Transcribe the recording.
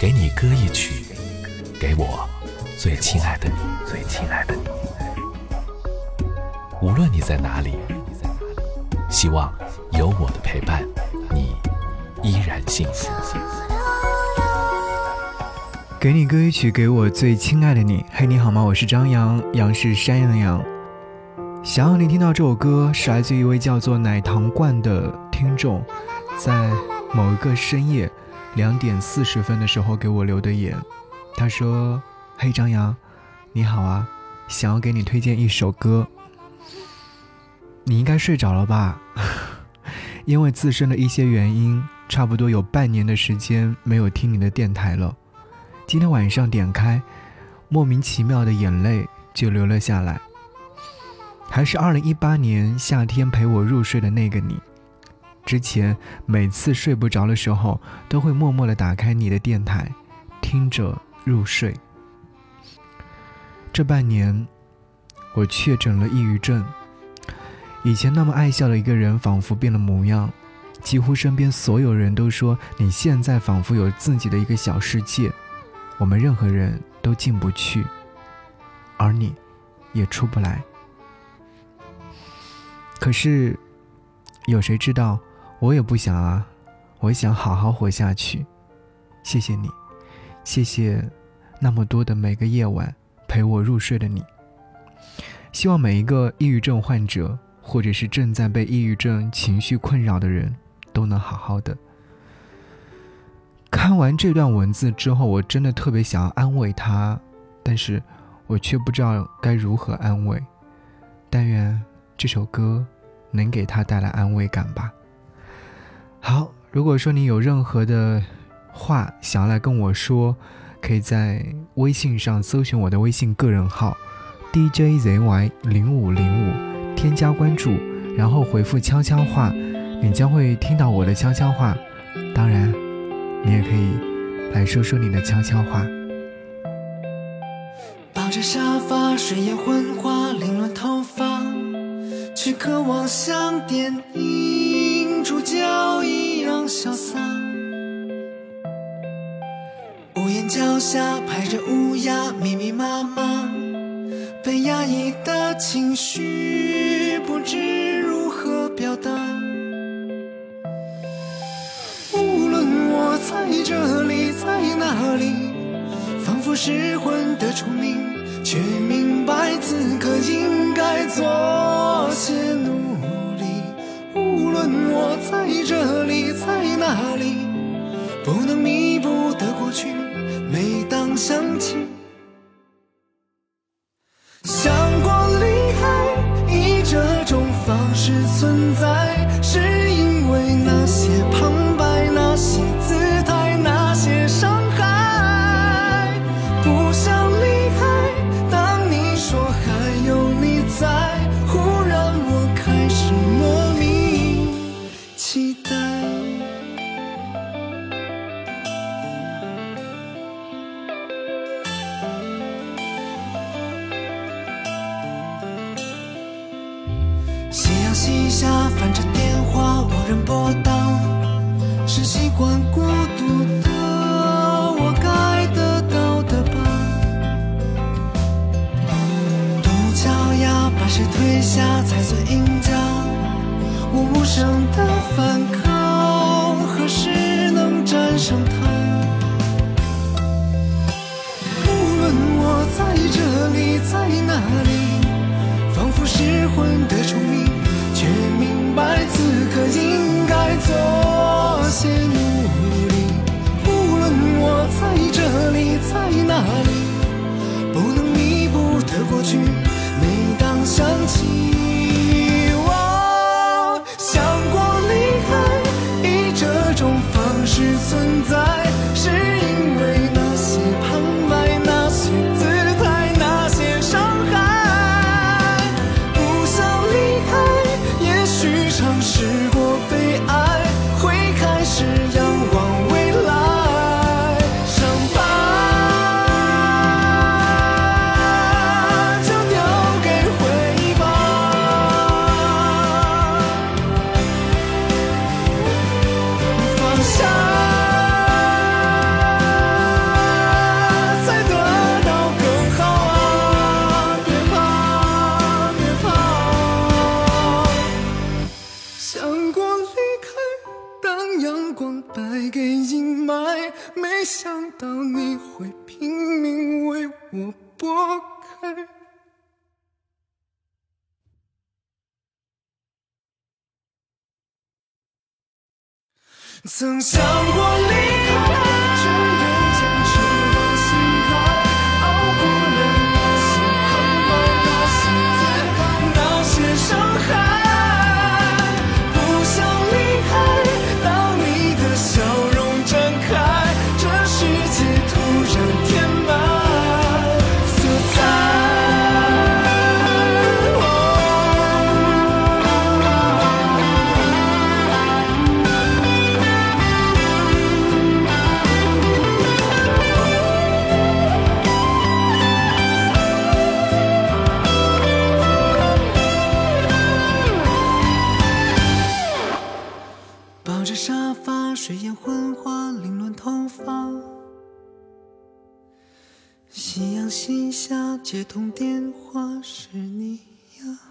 给你歌一曲，给我最亲爱的你，最亲爱的你。无论你在哪里，希望有我的陪伴，你依然幸福。给你歌一曲，给我最亲爱的你。嘿，你好吗？我是张扬，杨是山羊的羊。想要你听到这首歌，是来自于一位叫做奶糖罐的听众，在某一个深夜两点四十分的时候给我留的言。他说：“嘿，张扬，你好啊，想要给你推荐一首歌。你应该睡着了吧？因为自身的一些原因，差不多有半年的时间没有听你的电台了。今天晚上点开，莫名其妙的眼泪就流了下来。”还是二零一八年夏天陪我入睡的那个你，之前每次睡不着的时候，都会默默的打开你的电台，听着入睡。这半年，我确诊了抑郁症。以前那么爱笑的一个人，仿佛变了模样，几乎身边所有人都说你现在仿佛有自己的一个小世界，我们任何人都进不去，而你，也出不来。可是，有谁知道？我也不想啊，我想好好活下去。谢谢你，谢谢那么多的每个夜晚陪我入睡的你。希望每一个抑郁症患者，或者是正在被抑郁症情绪困扰的人，都能好好的。看完这段文字之后，我真的特别想要安慰他，但是我却不知道该如何安慰。但愿。这首歌能给他带来安慰感吧。好，如果说你有任何的话想要来跟我说，可以在微信上搜寻我的微信个人号 DJZY 零五零五，添加关注，然后回复悄悄话，你将会听到我的悄悄话。当然，你也可以来说说你的悄悄话。抱着沙发，睡眼昏花，凌乱头发。却渴望像电影主角一样潇洒，屋檐脚下排着乌鸦，密密麻麻，被压抑的情绪不知如何表达。无论我在这里，在哪里，仿佛失魂的虫鸣。我在这里，在那里，不能弥补的过去，每当想起，夕阳西下翻着电话，无人拨打，是习惯孤独的我该得到的吧？独桥呀，把谁推下才算赢家？我无声的反抗，何时能战胜他？无论我在这里，在哪里，失魂的虫鸣。却明白此刻应该做些明白没想到你会拼命为我拨开曾想过离开。夕阳西下，接通电话是你呀。